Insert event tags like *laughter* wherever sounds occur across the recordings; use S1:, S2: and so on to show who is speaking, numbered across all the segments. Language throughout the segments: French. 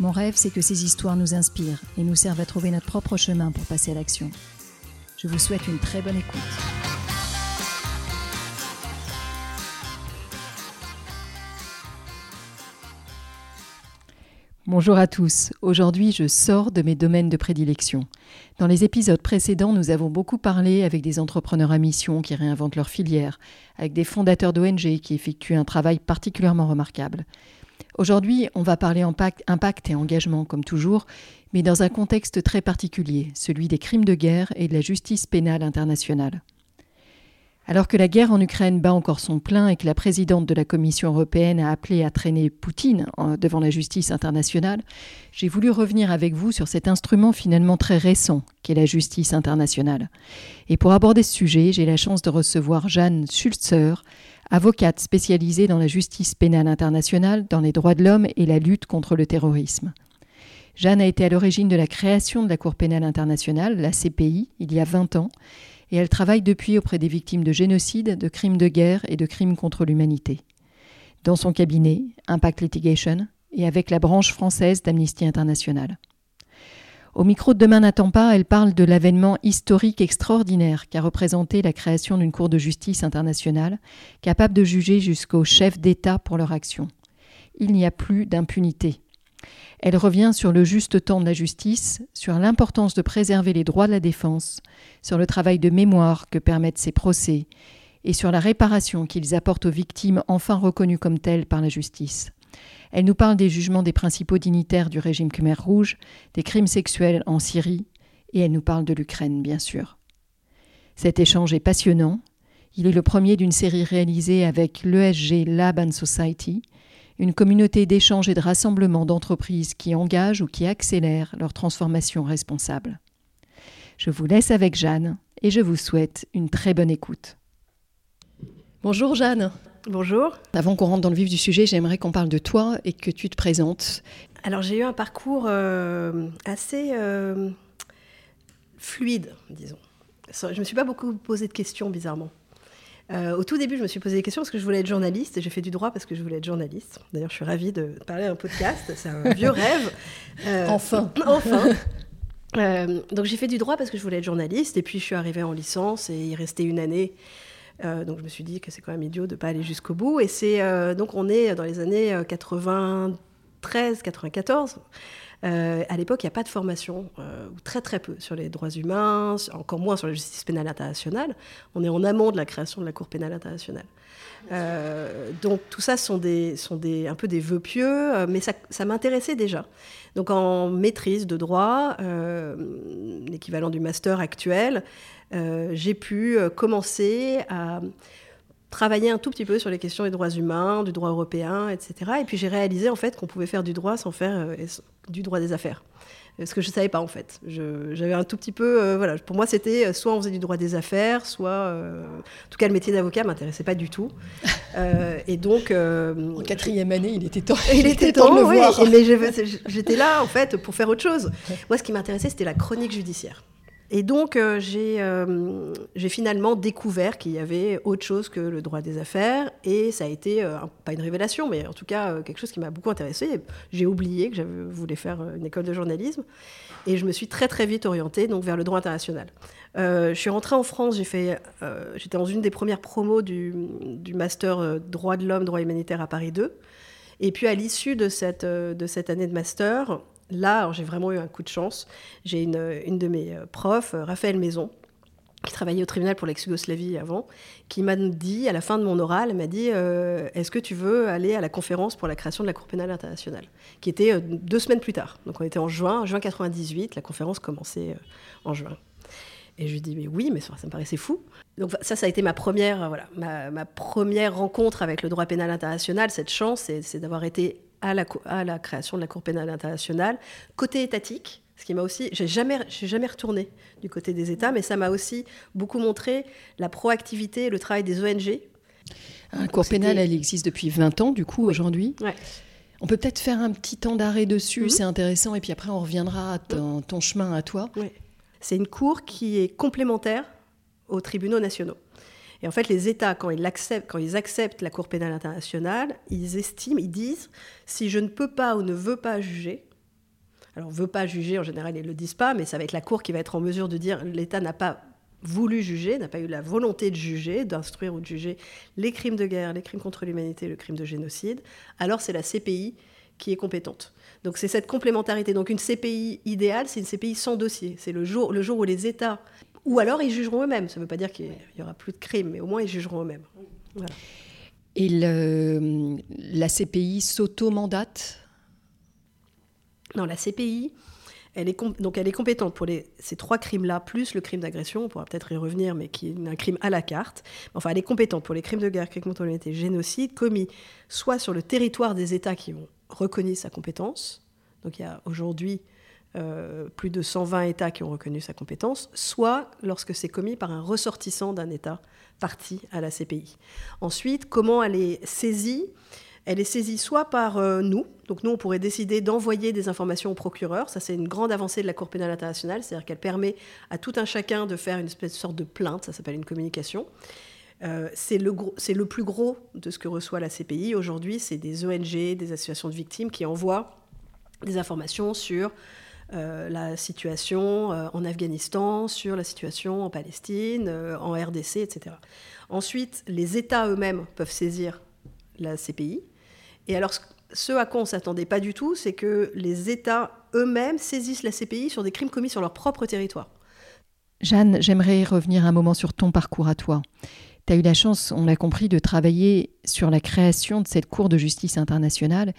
S1: Mon rêve, c'est que ces histoires nous inspirent et nous servent à trouver notre propre chemin pour passer à l'action. Je vous souhaite une très bonne écoute. Bonjour à tous. Aujourd'hui, je sors de mes domaines de prédilection. Dans les épisodes précédents, nous avons beaucoup parlé avec des entrepreneurs à mission qui réinventent leur filière, avec des fondateurs d'ONG qui effectuent un travail particulièrement remarquable. Aujourd'hui, on va parler impact, et engagement, comme toujours, mais dans un contexte très particulier, celui des crimes de guerre et de la justice pénale internationale. Alors que la guerre en Ukraine bat encore son plein et que la présidente de la Commission européenne a appelé à traîner Poutine devant la justice internationale, j'ai voulu revenir avec vous sur cet instrument finalement très récent qu'est la justice internationale. Et pour aborder ce sujet, j'ai la chance de recevoir Jeanne Schulzer, avocate spécialisée dans la justice pénale internationale, dans les droits de l'homme et la lutte contre le terrorisme. Jeanne a été à l'origine de la création de la Cour pénale internationale, la CPI, il y a 20 ans, et elle travaille depuis auprès des victimes de génocide, de crimes de guerre et de crimes contre l'humanité. Dans son cabinet, Impact Litigation, et avec la branche française d'Amnesty International. Au micro de Demain n'attend pas, elle parle de l'avènement historique extraordinaire qu'a représenté la création d'une Cour de justice internationale, capable de juger jusqu'aux chefs d'État pour leur action. Il n'y a plus d'impunité. Elle revient sur le juste temps de la justice, sur l'importance de préserver les droits de la défense, sur le travail de mémoire que permettent ces procès, et sur la réparation qu'ils apportent aux victimes enfin reconnues comme telles par la justice. Elle nous parle des jugements des principaux dignitaires du régime Khmer Rouge, des crimes sexuels en Syrie, et elle nous parle de l'Ukraine, bien sûr. Cet échange est passionnant. Il est le premier d'une série réalisée avec l'ESG Lab and Society, une communauté d'échange et de rassemblement d'entreprises qui engagent ou qui accélèrent leur transformation responsable. Je vous laisse avec Jeanne et je vous souhaite une très bonne écoute. Bonjour Jeanne.
S2: Bonjour.
S1: Avant qu'on rentre dans le vif du sujet, j'aimerais qu'on parle de toi et que tu te présentes.
S2: Alors j'ai eu un parcours euh, assez euh, fluide, disons. Je ne me suis pas beaucoup posé de questions, bizarrement. Euh, au tout début, je me suis posé des questions parce que je voulais être journaliste et j'ai fait du droit parce que je voulais être journaliste. D'ailleurs, je suis ravie de parler un podcast, c'est un *laughs* vieux rêve.
S1: enfin. *laughs*
S2: Enfin. donc j'ai fait du droit parce que je voulais être journaliste et puis je suis arrivée en licence et il restait une année euh, donc je me suis dit que c'est quand même idiot de ne pas aller jusqu'au bout. Et c'est euh, donc on est dans les années 93, 94. Euh, à l'époque, il n'y a pas de formation, ou très très peu, sur les droits humains, encore moins sur la justice pénale internationale. On est en amont de la création de la Cour pénale internationale. donc tout ça sont, des, sont des, un peu des vœux pieux, mais ça, ça m'intéressait déjà. Donc en maîtrise de droit, l'équivalent du master actuel, euh, j'ai pu euh, commencer à travailler un tout petit peu sur les questions des droits humains, du droit européen, etc. Et puis j'ai réalisé en fait qu'on pouvait faire du droit sans faire euh, du droit des affaires. Ce que je ne savais pas en fait. J'avais un tout petit peu, voilà, pour moi c'était soit on faisait du droit des affaires, soit, en tout cas le métier d'avocat m'intéressait pas du tout. *laughs* et donc, en
S1: quatrième année, il était temps. *laughs* *laughs*
S2: Il, était temps, de le voir. mais j'étais là en fait pour faire autre chose. Moi, ce qui m'intéressait, c'était la chronique judiciaire. Et donc, euh, euh, j'ai finalement découvert qu'il y avait autre chose que le droit des affaires. Et ça a été, euh, pas une révélation, mais en tout cas quelque chose qui m'a beaucoup intéressée. J'ai oublié que j'avais voulu faire une école de journalisme. Et je me suis très, très vite orientée donc, vers le droit international. je suis rentrée en France, j'étais dans une des premières promos du, master droit de l'homme, droit humanitaire à Paris 2. Et puis à l'issue de cette année de master, là, j'ai vraiment eu un coup de chance. J'ai une, une de mes euh, profs, euh, Raphaël Maison, qui travaillait au tribunal pour l'ex-Yougoslavie avant, qui m'a dit, à la fin de mon oral, m'a dit euh, Est-ce que tu veux aller à la conférence pour la création de la Cour pénale internationale? Qui était deux semaines plus tard. Donc on était en juin, juin 98, la conférence commençait en juin. Et je lui dis Mais oui, mais ça, me paraissait fou. Donc ça, ça a été ma première, voilà, ma première rencontre avec le droit pénal international. Cette chance, c'est d'avoir été à la, à la création de la Cour pénale internationale. Côté étatique, ce qui m'a aussi, j'ai jamais, j'ai jamais retourné du côté des États, mais ça m'a aussi beaucoup montré la proactivité et le travail des ONG.
S1: La Cour pénale, elle existe depuis 20 ans, du coup, aujourd'hui.
S2: Ouais.
S1: On peut peut-être faire un petit temps d'arrêt dessus,
S2: Mhm.
S1: c'est intéressant, et puis après on reviendra à ton, ton chemin à toi.
S2: C'est une cour qui est complémentaire aux tribunaux nationaux. Et en fait, les États, quand ils, acceptent la Cour pénale internationale, ils estiment, ils disent, si je ne peux pas ou ne veux pas juger, alors veut pas juger, en général, ils ne le disent pas, mais ça va être la Cour qui va être en mesure de dire, l'État n'a pas voulu juger, n'a pas eu la volonté de juger, d'instruire ou de juger les crimes de guerre, les crimes contre l'humanité, le crime de génocide, alors c'est la CPI qui est compétente. Donc c'est cette complémentarité. Donc une CPI idéale, c'est une CPI sans dossier. C'est le jour, le jour où les États, ou alors ils jugeront eux-mêmes. Ça ne veut pas dire qu'il y aura plus de crimes, mais au moins ils jugeront eux-mêmes. Voilà.
S1: Et le- la CPI s'auto-mandate?
S2: Non, la CPI, elle est, donc elle est compétente pour les, ces trois crimes-là, plus le crime d'agression, on pourra peut-être y revenir, mais qui est un crime à la carte. Enfin, elle est compétente pour les crimes de guerre, crimes contre l'humanité, génocide, commis soit sur le territoire des États qui ont reconnu sa compétence, donc il y a aujourd'hui euh, plus de 120 États qui ont reconnu sa compétence, soit lorsque c'est commis par un ressortissant d'un État parti à la CPI. Ensuite, comment elle est saisie? Elle est saisie soit par euh, nous, donc nous on pourrait décider d'envoyer des informations au procureur, ça c'est une grande avancée de la Cour pénale internationale, c'est-à-dire qu'elle permet à tout un chacun de faire une espèce de sorte de plainte, ça s'appelle une communication. Euh, c'est le, le plus gros de ce que reçoit la CPI. Aujourd'hui, c'est des ONG, des associations de victimes qui envoient des informations sur euh, la situation euh, en Afghanistan, sur la situation en Palestine, euh, en RDC, etc. Ensuite, les États eux-mêmes peuvent saisir la CPI. Et alors, ce- à quoi on ne s'attendait pas du tout, c'est que les États eux-mêmes saisissent la CPI sur des crimes commis sur leur propre territoire.
S1: Jeanne, j'aimerais revenir un moment sur ton parcours à toi. Tu as eu la chance, on l'a compris, de travailler sur la création de cette Cour de justice internationale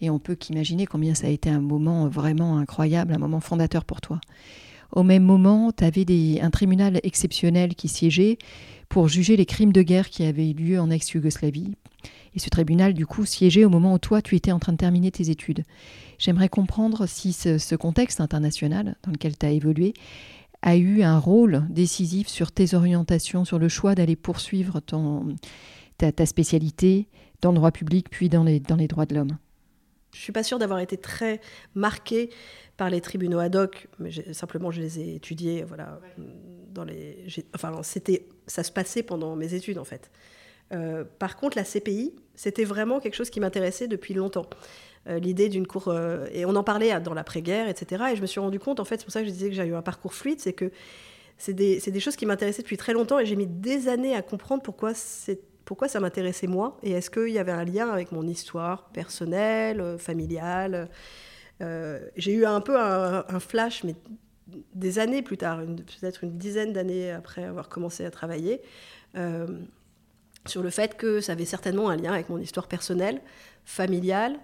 S1: et on peut qu'imaginer combien ça a été un moment vraiment incroyable, un moment fondateur pour toi. Au même moment, tu avais un tribunal exceptionnel qui siégeait pour juger les crimes de guerre qui avaient eu lieu en ex-Yougoslavie. Et ce tribunal, du coup, siégeait au moment où toi, tu étais en train de terminer tes études. J'aimerais comprendre si ce, contexte international dans lequel tu as évolué a eu un rôle décisif sur tes orientations, sur le choix d'aller poursuivre ta, spécialité dans le droit public, puis dans les droits de l'homme.
S2: Je suis pas sûre d'avoir été très marquée par les tribunaux ad hoc, mais simplement je les ai étudiés. Voilà, dans les, enfin, c'était, ça se passait pendant mes études en fait. Euh, par contre, la CPI, c'était vraiment quelque chose qui m'intéressait depuis longtemps. Euh, L'idée d'une cour, euh, et on en parlait dans l'après-guerre, etc. Et je me suis rendu compte, en fait, c'est pour ça que je disais que j'ai eu un parcours fluide, c'est que c'est des, des, choses qui m'intéressaient depuis très longtemps et j'ai mis des années à comprendre pourquoi, pourquoi ça m'intéressait moi? Et est-ce qu'il y avait un lien avec mon histoire personnelle, euh, familiale? Euh, j'ai eu un peu un, flash, mais des années plus tard, peut-être une dizaine d'années après avoir commencé à travailler euh, sur le fait que ça avait certainement un lien avec mon histoire personnelle, familiale.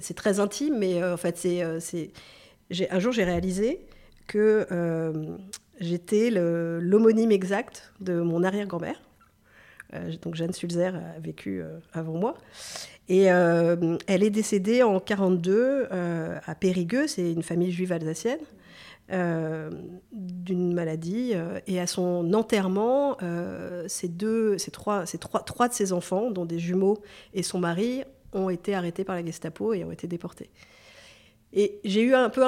S2: C'est très intime, mais en fait, c'est, un jour j'ai réalisé que j'étais l'homonyme exact de mon arrière-grand-mère. donc Jeanne Sulzer a vécu avant moi. Et elle est décédée en 42 à Périgueux, c'est une famille juive alsacienne. Euh, d'une maladie euh, et à son enterrement, euh, ces deux, ces trois, ces trois, trois de ses enfants, dont des jumeaux et son mari, ont été arrêtés par la Gestapo et ont été déportés. Et j'ai eu un peu,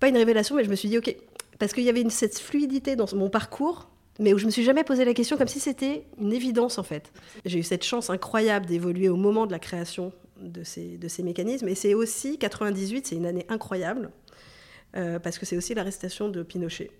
S2: pas une révélation, mais je me suis dit, ok, parce qu'il y avait une, cette fluidité dans mon parcours, mais où je me suis jamais posé la question comme si c'était une évidence en fait. J'ai eu cette chance incroyable d'évoluer au moment de la création de ces, mécanismes, et c'est aussi 98, c'est une année incroyable. Euh, parce que c'est aussi l'arrestation de Pinochet.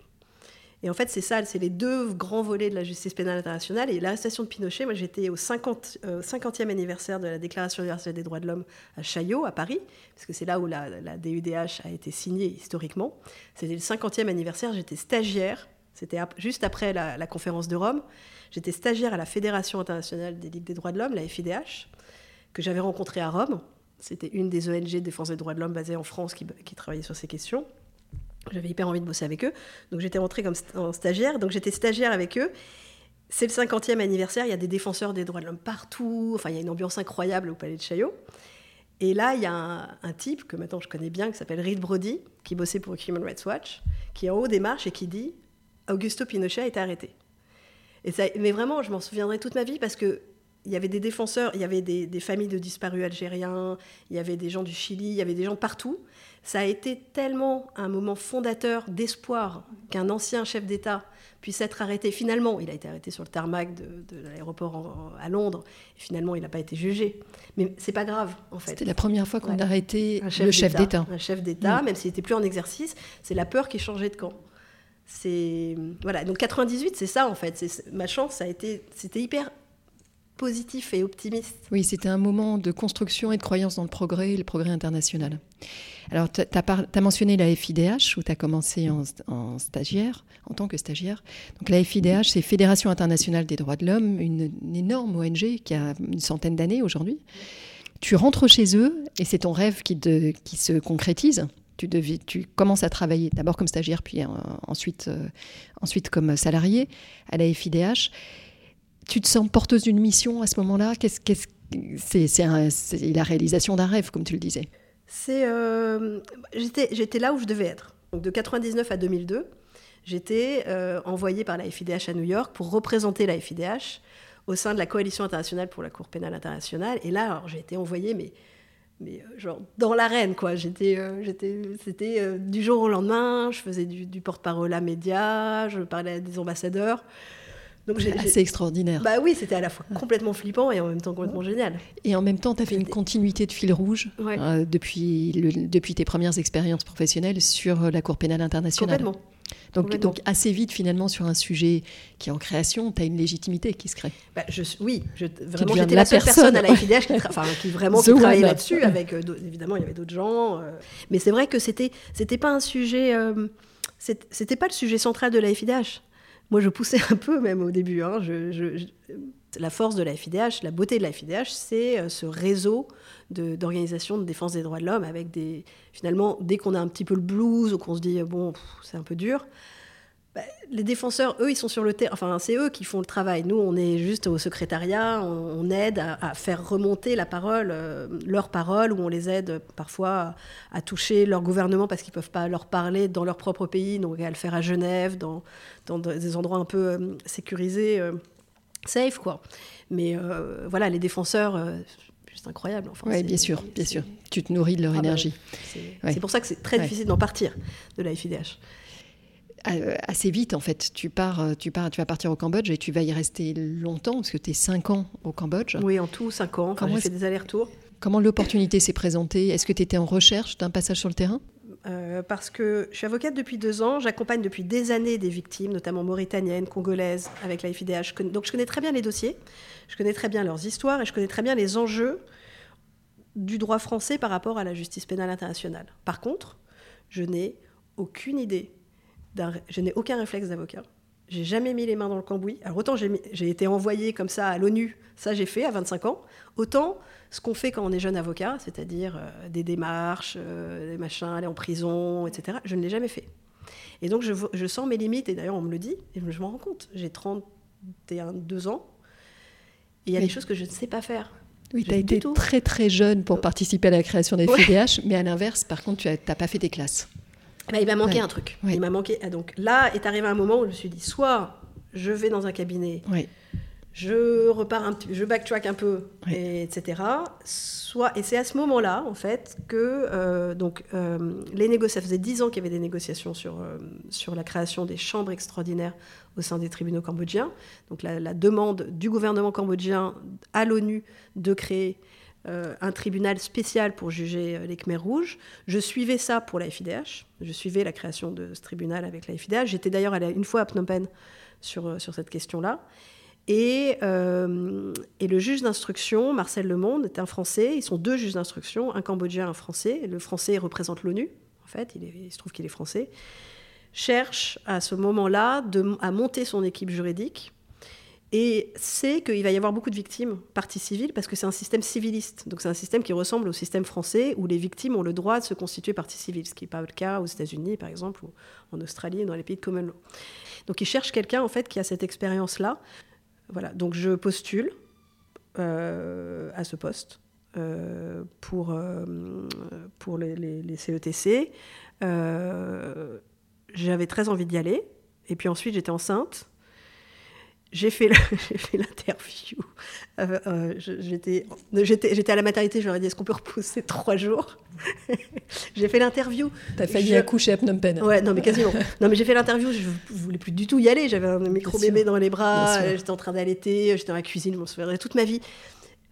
S2: Et en fait, c'est ça, c'est les deux grands volets de la justice pénale internationale. Et l'arrestation de Pinochet, moi j'étais au 50, euh, 50e anniversaire de la Déclaration universelle des droits de l'homme à Chaillot, à Paris, parce que c'est là où la, DUDH a été signée historiquement. C'était le 50e anniversaire, j'étais stagiaire, c'était juste après la, conférence de Rome. J'étais stagiaire à la Fédération internationale des ligues des droits de l'homme, la FIDH, que j'avais rencontrée à Rome. C'était une des ONG de défense des droits de l'homme basées en France qui travaillait sur ces questions. J'avais hyper envie de bosser avec eux. Donc j'étais rentrée comme en stagiaire. Donc j'étais stagiaire avec eux. C'est le 50e anniversaire, il y a des défenseurs des droits de l'homme partout, enfin il y a une ambiance incroyable au Palais de Chaillot. Et là, il y a un, type que maintenant je connais bien, qui s'appelle Reed Brody, qui bossait pour Human Rights Watch, qui est en haut des marches et qui dit Augusto Pinochet a été arrêté. Et ça, mais vraiment, je m'en souviendrai toute ma vie parce que il y avait des défenseurs, il y avait des, des, familles de disparus algériens, il y avait des gens du Chili, il y avait des gens partout. Ça a été tellement un moment fondateur d'espoir qu'un ancien chef d'État puisse être arrêté. Finalement, il a été arrêté sur le tarmac de, l'aéroport à Londres. Et finalement, il n'a pas été jugé. Mais c'est pas grave, en fait.
S1: C'était la première fois qu'on a arrêté un le chef d'État.
S2: Un chef d'État, mm. même s'il n'était plus en exercice. C'est la peur qui changeait de camp. C'est voilà. Donc 98, c'est ça en fait. Ma chance, ça a été, c'était hyper positif et optimiste.
S1: Oui, c'était un moment de construction et de croyance dans le progrès et le progrès international. Alors, tu as, mentionné la FIDH, où tu as commencé en, stagiaire, en tant que stagiaire. Donc, la FIDH, c'est Fédération internationale des droits de l'homme, une, énorme ONG qui a une centaine d'années aujourd'hui. Tu rentres chez eux et c'est ton rêve qui, se concrétise. Tu, commences à travailler d'abord comme stagiaire, puis ensuite, euh, ensuite comme salarié à la FIDH tu te sens porteuse d'une mission à ce moment-là c'est, la réalisation d'un rêve, comme tu le disais.
S2: C'est, euh, j'étais, j'étais là où je devais être. Donc de 99 à 2002, j'étais euh, envoyée par la FIDH à New York pour représenter la FIDH au sein de la coalition internationale pour la Cour pénale internationale. Et là, j'ai été envoyée, mais, mais euh, genre dans l'arène, quoi. J'étais, j'étais, c'était du jour au lendemain. Je faisais du, du porte-parole à médias, je parlais à des ambassadeurs.
S1: C'est extraordinaire.
S2: Bah oui, c'était à la fois complètement flippant et en même temps complètement génial.
S1: Et en même temps, tu as fait une continuité de fil rouge euh, depuis, le, depuis tes premières expériences professionnelles sur la Cour pénale internationale.
S2: Complètement.
S1: Donc, donc assez vite, finalement, sur un sujet qui est en création, tu as une légitimité qui se crée.
S2: Bah, je, oui, je, vraiment, j'étais la, seule personne, à *laughs* la FIDH qui, qui vraiment qui travaillait là-dessus. Avec, euh, évidemment, il y avait d'autres gens. Euh. mais c'est vrai que c'était, c'était pas un sujet... c'était pas le sujet central de la FIDH. Moi, je poussais un peu même au début. Hein. la force de la FIDH, la beauté de la FIDH, c'est euh, ce réseau d'organisations de, défense des droits de l'homme avec des... Finalement, dès qu'on a un petit peu le blues ou qu'on se dit, bon, c'est un peu dur, bah, les défenseurs, eux, ils sont sur le terrain. Enfin, c'est eux qui font le travail. Nous, on est juste au secrétariat, on, aide à, faire remonter la parole, euh, leur parole, ou on les aide parfois à, toucher leur gouvernement parce qu'ils ne peuvent pas leur parler dans leur propre pays, donc à le faire à Genève, dans, dans des endroits un peu euh, sécurisés, euh, safe, quoi. Mais voilà, les défenseurs, c'est incroyable.
S1: Enfin, oui, bien sûr, bien sûr. Tu te nourris de leur ah bah énergie.
S2: c'est pour ça que c'est très difficile d'en partir de la FIDH.
S1: Euh, assez vite en fait. Tu pars, euh, tu pars, tu vas partir au Cambodge et tu vas y rester longtemps parce que tu es 5 ans au Cambodge.
S2: Oui, en tout 5 ans. Quand j'ai fait des allers-retours.
S1: Comment l'opportunité s'est présentée? Est-ce que tu étais en recherche d'un passage sur le terrain?
S2: Euh, parce que je suis avocate depuis deux ans, j'accompagne depuis des années des victimes, notamment mauritaniennes, congolaises, avec la FIDH. Donc je connais très bien les dossiers, je connais très bien leurs histoires et je connais très bien les enjeux du droit français par rapport à la justice pénale internationale. Par contre, je n'ai aucune idée je n'ai aucun réflexe d'avocat. J'ai jamais mis les mains dans le cambouis. Alors autant j'ai été envoyé comme ça à l'ONU, ça j'ai fait à 25 ans, autant ce qu'on fait quand on est jeune avocat, c'est-à-dire euh, des démarches, euh, des machins, aller en prison, etc., je ne l'ai jamais fait. Et donc je, sens mes limites, et d'ailleurs on me le dit, et je m'en rends compte. J'ai 31, 2 ans, et il y a des choses que je ne sais pas faire.
S1: Oui, tu as été très très jeune pour participer à la création des FIDH, mais à l'inverse, par contre, tu n'as pas fait tes classes.
S2: Bah, il m'a manqué un truc. Il m'a manqué. Donc là est arrivé un moment où je me suis dit soit je vais dans un cabinet, je repars un petit, je backtrack un peu, etc. Soit et c'est à ce moment-là en fait que euh, donc euh, les négociations. Ça faisait dix ans qu'il y avait des négociations sur euh, sur la création des chambres extraordinaires au sein des tribunaux cambodgiens. Donc la, la demande du gouvernement cambodgien à l'ONU de créer un tribunal spécial pour juger euh, les Khmers rouges. Je suivais ça pour la FIDH. Je suivais la création de ce tribunal avec la FIDH. J'étais d'ailleurs allée une fois à Phnom Penh sur, euh, sur cette question-là. Et, et, le juge d'instruction, Marcel Lemonde, est un Français. Ils sont deux juges d'instruction, un Cambodgien, un Français. Le Français représente l'ONU, en fait. Il, il, se trouve qu'il est français. Cherche à ce moment-là à monter son équipe juridique et c'est qu'il va y avoir beaucoup de victimes partie civile parce que c'est un système civiliste. Donc c'est un système qui ressemble au système français où les victimes ont le droit de se constituer partie civile, ce qui n'est pas le cas aux États-Unis par exemple ou en Australie dans les pays de common law. Donc ils cherchent quelqu'un en fait qui a cette expérience-là. Voilà, donc je postule à ce poste pour, pour les, les, les CETC. J'avais très envie d'y aller. Et puis ensuite, j'étais enceinte. *laughs* J'ai fait l'interview. Euh, euh, j'étais à la maternité, je leur ai dit est-ce qu'on peut repousser trois jours? *laughs* J'ai fait l'interview.
S1: T'as failli accoucher à Phnom Penh.
S2: Ouais, non, mais quasiment. non, mais j'ai fait l'interview, je, ne voulais plus du tout y aller. J'avais un micro-bébé dans les bras, j'étais en train d'allaiter, j'étais dans la cuisine, je m'en souviendrai toute ma vie.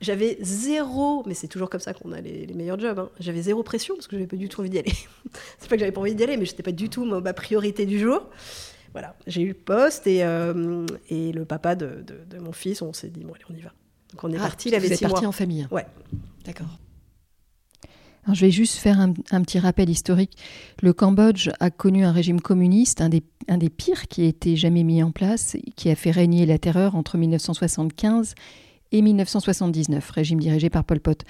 S2: J'avais zéro, mais c'est toujours comme ça qu'on a les, meilleurs jobs. Hein. J'avais zéro pression parce que j'avais pas du tout envie d'y aller. *laughs* c'est pas que j'avais pas envie d'y aller, mais j'étais pas du tout ma priorité du jour voilà, j'ai eu le poste et, euh, et le papa de, de, mon fils, on s'est dit, bon, allez, on y va. Donc on est
S1: ah,
S2: parti, il avait
S1: vous êtes parti en famille
S2: Ouais.
S1: D'accord. Alors, je vais juste faire un, petit rappel historique. Le Cambodge a connu un régime communiste, un des, un des pires qui ait été jamais mis en place, qui a fait régner la terreur entre 1975 et 1979, régime dirigé par Pol Pot.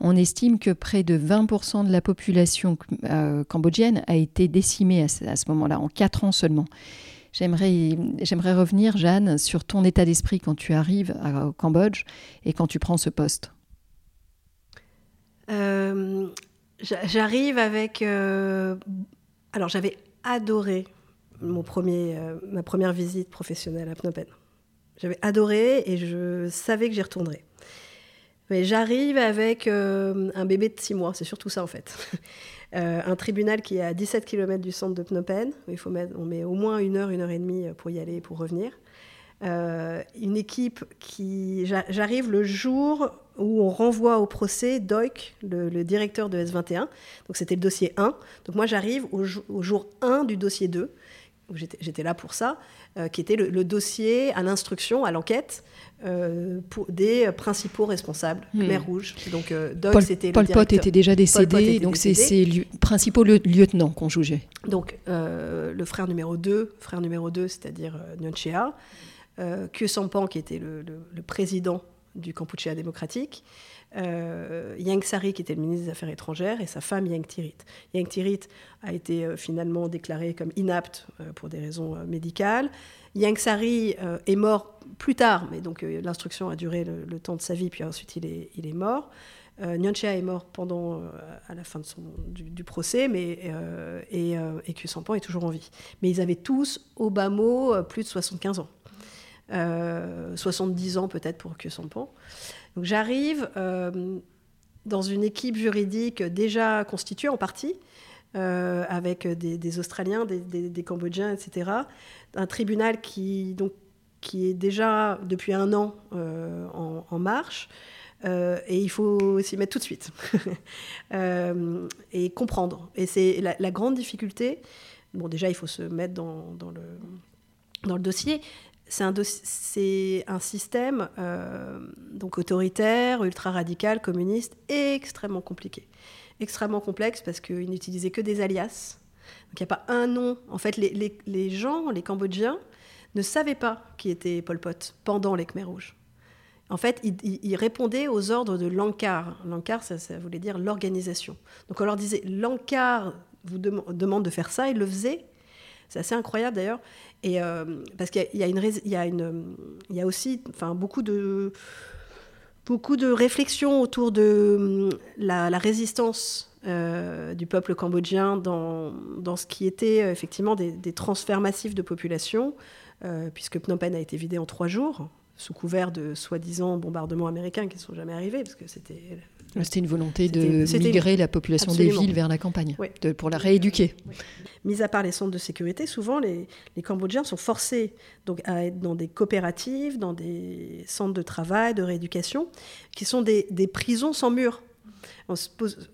S1: On estime que près de 20% de la population euh, cambodgienne a été décimée à ce, moment-là, en 4 ans seulement. J'aimerais, revenir, Jeanne, sur ton état d'esprit quand tu arrives au Cambodge et quand tu prends ce poste.
S2: Euh, j'arrive avec... Euh, alors j'avais adoré mon premier, ma première visite professionnelle à Phnom Penh. J'avais adoré et je savais que j'y retournerais. J'arrive avec euh, un bébé de 6 mois, c'est surtout ça en fait. *laughs* Euh, un tribunal qui est à 17 km du centre de Phnom Penh, il faut mettre, on met au moins une heure, une heure et demie pour y aller et pour revenir. Euh, une équipe qui. J'arrive le jour où on renvoie au procès Doik, le, directeur de S21. Donc c'était le dossier 1. Donc moi j'arrive au, au, jour 1 du dossier 2. J'étais là pour ça, qui était le, le dossier à l'instruction, à l'enquête, euh, des principaux responsables Khmer hmm. Rouge.
S1: Donc, euh, Paul, c'était Pol Pot était déjà décédé, donc c'est ses principaux lieutenants qu'on jugeait.
S2: Donc, euh, le frère numéro 2, frère numéro 2, c'est-à-dire Nyonchea, euh, Kyo Sampan, qui était le, président du Kampuchea démocratique, Yang Sari, qui était le ministre des Affaires étrangères, et sa femme Yang Tirit. Yang Tirit a été finalement déclaré comme inapte pour des raisons médicales. Yang Sari euh, est mort plus tard, mais donc euh, l'instruction a duré le, temps de sa vie, puis ensuite il est, mort. Euh, est mort pendant, euh, à la fin du, procès, mais, et, et Kusampan est toujours en vie. Mais ils avaient tous, au bas mot, plus de 75 ans. 70 ans peut-être pour Kusampan. Donc j'arrive dans une équipe juridique déjà constituée en partie, avec des, Australiens, des, Cambodgiens, etc un tribunal qui, donc, qui est déjà depuis un an euh, en, marche. Euh, et il faut s'y mettre tout de suite *laughs* euh, et comprendre. Et c'est la, grande difficulté. Bon, déjà, il faut se mettre dans le, dans le dossier. C'est un, système donc autoritaire, ultra radical, communiste, extrêmement compliqué, extrêmement complexe parce qu'il n'utilisait que des alias. Il n'y a pas un nom. En fait, les, gens, les Cambodgiens, ne savaient pas qui était Pol Pot pendant les Khmer rouges. En fait, ils, répondaient aux ordres de l'Ankar. L'Ankar, ça, voulait dire l'organisation. Donc on leur disait, l'Ankar vous demande de faire ça, ils le faisaient. C'est assez incroyable d'ailleurs. Et euh, parce qu'il y, y il y a aussi, beaucoup de beaucoup de réflexions autour de hum, la, résistance euh, du peuple cambodgien dans, dans, ce qui était euh, effectivement des, transferts massifs de population, puisque Phnom Penh a été vidé en trois jours, sous couvert de soi-disant bombardements américains qui ne sont jamais arrivés, parce que c'était...
S1: C'était une volonté de migrer la population des villes vers la campagne, de, pour la rééduquer.
S2: Mis à part les centres de sécurité, souvent les, les, Cambodgiens sont forcés donc, à être dans des coopératives, dans des centres de travail, de rééducation, qui sont des, des prisons sans murs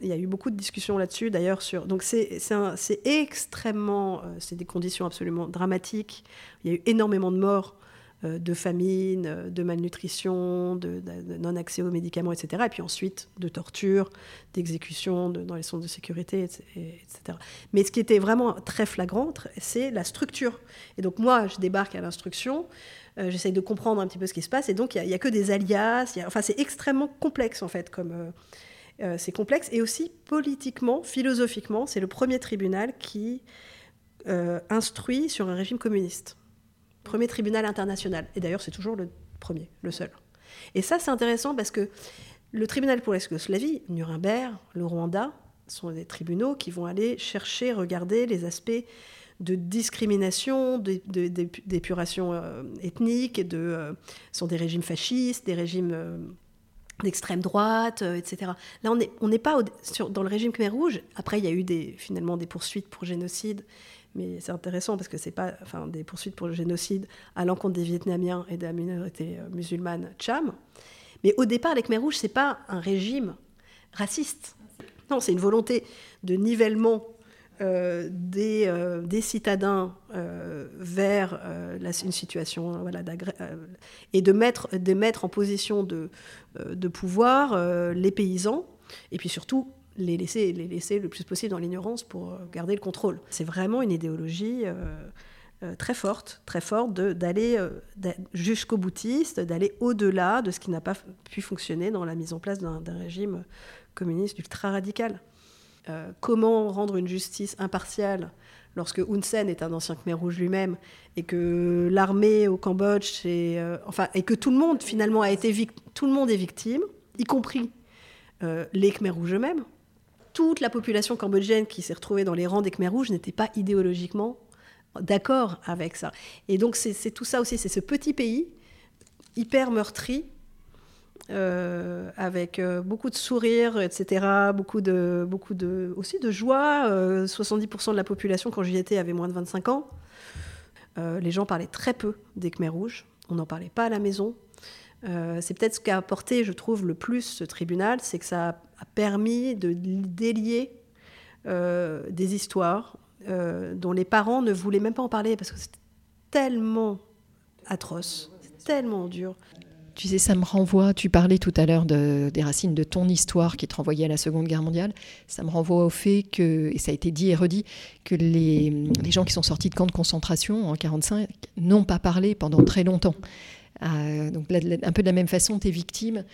S2: il y a eu beaucoup de discussions là-dessus, d'ailleurs. Sur, donc c'est extrêmement, euh, c'est des conditions absolument dramatiques. Il y a eu énormément de morts, de famine, euh, de malnutrition, de, non-accès aux médicaments, etc. Et puis ensuite de torture, d'exécution dans les centres de sécurité, etc. Mais ce qui était vraiment très flagrant, c'est la structure. Et donc moi, je débarque à l'instruction. J'essaye de comprendre un petit peu ce qui se passe, et donc il n'y a, que des alias. enfin, c'est extrêmement complexe en fait comme, euh, c'est complexe. Et aussi politiquement, philosophiquement, c'est le premier tribunal qui euh, instruit sur un régime communiste. Premier tribunal international. Et d'ailleurs, c'est toujours le premier, le seul. Et ça, c'est intéressant parce que le tribunal pour l'ex-Yougoslavie, Nuremberg, le Rwanda, sont des tribunaux qui vont aller chercher, regarder les aspects de discrimination, d'épuration euh, ethnique, de, euh, sont des régimes fascistes, des régimes euh, d'extrême droite, etc. Là, on n'est pas dans le régime Khmer Rouge. Après, il y a eu finalement des poursuites pour génocide, mais c'est intéressant parce que c'est pas enfin, des poursuites pour le génocide à l'encontre des Vietnamiens et de la minorité musulmane Cham. Mais au départ, les Khmer Rouges, c'est pas un régime raciste. Non, c'est une volonté de nivellement euh, des, euh, des, citadins euh, vers une situation voilà, et de mettre, de mettre en position de, de pouvoir les paysans et puis surtout les laisser, les laisser le plus possible dans l'ignorance pour garder le contrôle. C'est vraiment une idéologie très forte, très forte d'aller jusqu'au boutiste, d'aller au-delà de ce qui n'a pas pu fonctionner dans la mise en place d'un régime communiste ultra radical. Euh, comment rendre une justice impartiale lorsque Hun Sen est un ancien Khmer Rouge lui-même et que l'armée au Cambodge euh, enfin et que tout le monde finalement a été tout le monde est victime, y compris euh, les Khmer Rouges eux-mêmes. Toute la population cambodgienne qui s'est retrouvée dans les rangs des Khmer Rouges n'était pas idéologiquement d'accord avec ça. Et donc c'est tout ça aussi, c'est ce petit pays hyper meurtri euh, avec euh, beaucoup de sourires, etc., beaucoup de, beaucoup de, aussi de joie. 70% euh, de la population, quand j'y étais, avait moins de 25 ans. les gens parlaient très peu des Khmer rouges. On n'en parlait pas à la maison. C'est peut-être ce qu'a apporté, je trouve, le plus ce tribunal, c'est que ça a permis de délier des histoires dont les parents ne voulaient même pas en parler parce que c'était tellement atroce, tellement dur.
S1: Tu sais, ça me renvoie, tu parlais tout à l'heure de, des racines de ton histoire qui te renvoyait à la Seconde Guerre mondiale, ça me renvoie au fait que, et ça a été dit et redit, que les, les gens qui sont sortis de camps de concentration en 1945 n'ont pas parlé pendant très longtemps. Euh, donc un peu de la même façon, tes victimes,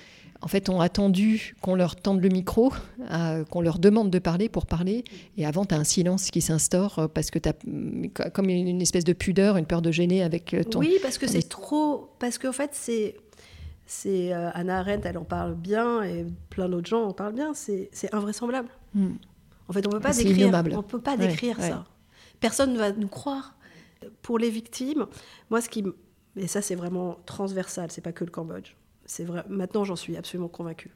S1: en fait, ont attendu qu'on leur tende le micro, euh, qu'on leur demande de parler pour parler, et avant, tu as un silence qui s'instaure euh, parce que tu as comme une espèce de pudeur, une peur de gêner avec ton...
S2: Oui, parce que c'est trop... Parce qu'en fait, c'est c'est euh, Anna Arendt, elle en parle bien et plein d'autres gens en parlent bien. C'est invraisemblable. Hmm. En fait, on peut pas décrire. On peut pas décrire ça. Personne ne va nous croire. Pour les victimes, moi, ce qui, et ça, c'est vraiment transversal. C'est pas que le Cambodge. C'est vrai. Maintenant, j'en suis absolument convaincue.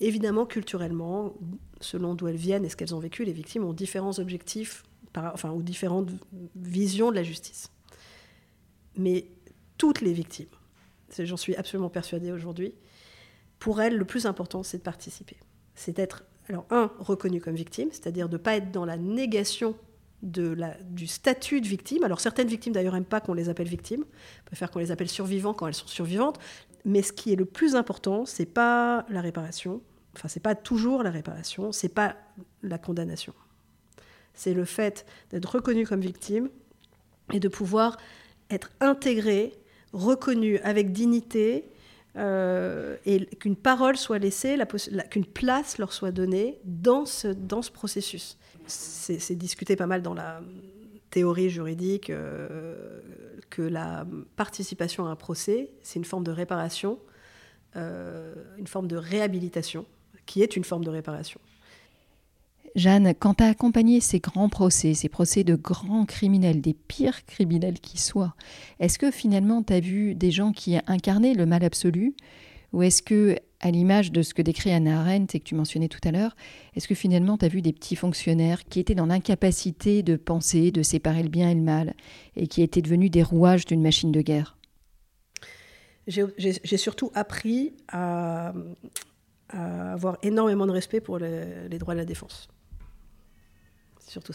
S2: Évidemment, culturellement, selon d'où elles viennent et ce qu'elles ont vécu, les victimes ont différents objectifs, enfin, ou différentes visions de la justice. Mais toutes les victimes j'en suis absolument persuadée aujourd'hui, pour elle, le plus important, c'est de participer. C'est d'être, alors, un, reconnu comme victime, c'est-à-dire de ne pas être dans la négation de la, du statut de victime. Alors, certaines victimes, d'ailleurs, n'aiment pas qu'on les appelle victimes, préfèrent qu'on les appelle survivants quand elles sont survivantes. Mais ce qui est le plus important, c'est pas la réparation, enfin, c'est pas toujours la réparation, c'est pas la condamnation. C'est le fait d'être reconnu comme victime et de pouvoir être intégré reconnus avec dignité euh, et qu'une parole soit laissée, qu'une place leur soit donnée dans ce, dans ce processus. C'est discuté pas mal dans la théorie juridique euh, que la participation à un procès, c'est une forme de réparation, euh, une forme de réhabilitation, qui est une forme de réparation.
S1: Jeanne, quand tu as accompagné ces grands procès, ces procès de grands criminels, des pires criminels qui soient, est-ce que finalement tu as vu des gens qui incarnaient le mal absolu Ou est-ce que, à l'image de ce que décrit Anna Arendt et que tu mentionnais tout à l'heure, est-ce que finalement tu as vu des petits fonctionnaires qui étaient dans l'incapacité de penser, de séparer le bien et le mal, et qui étaient devenus des rouages d'une machine de guerre?
S2: J'ai surtout appris à, avoir énormément de respect pour les droits de la défense. Surtout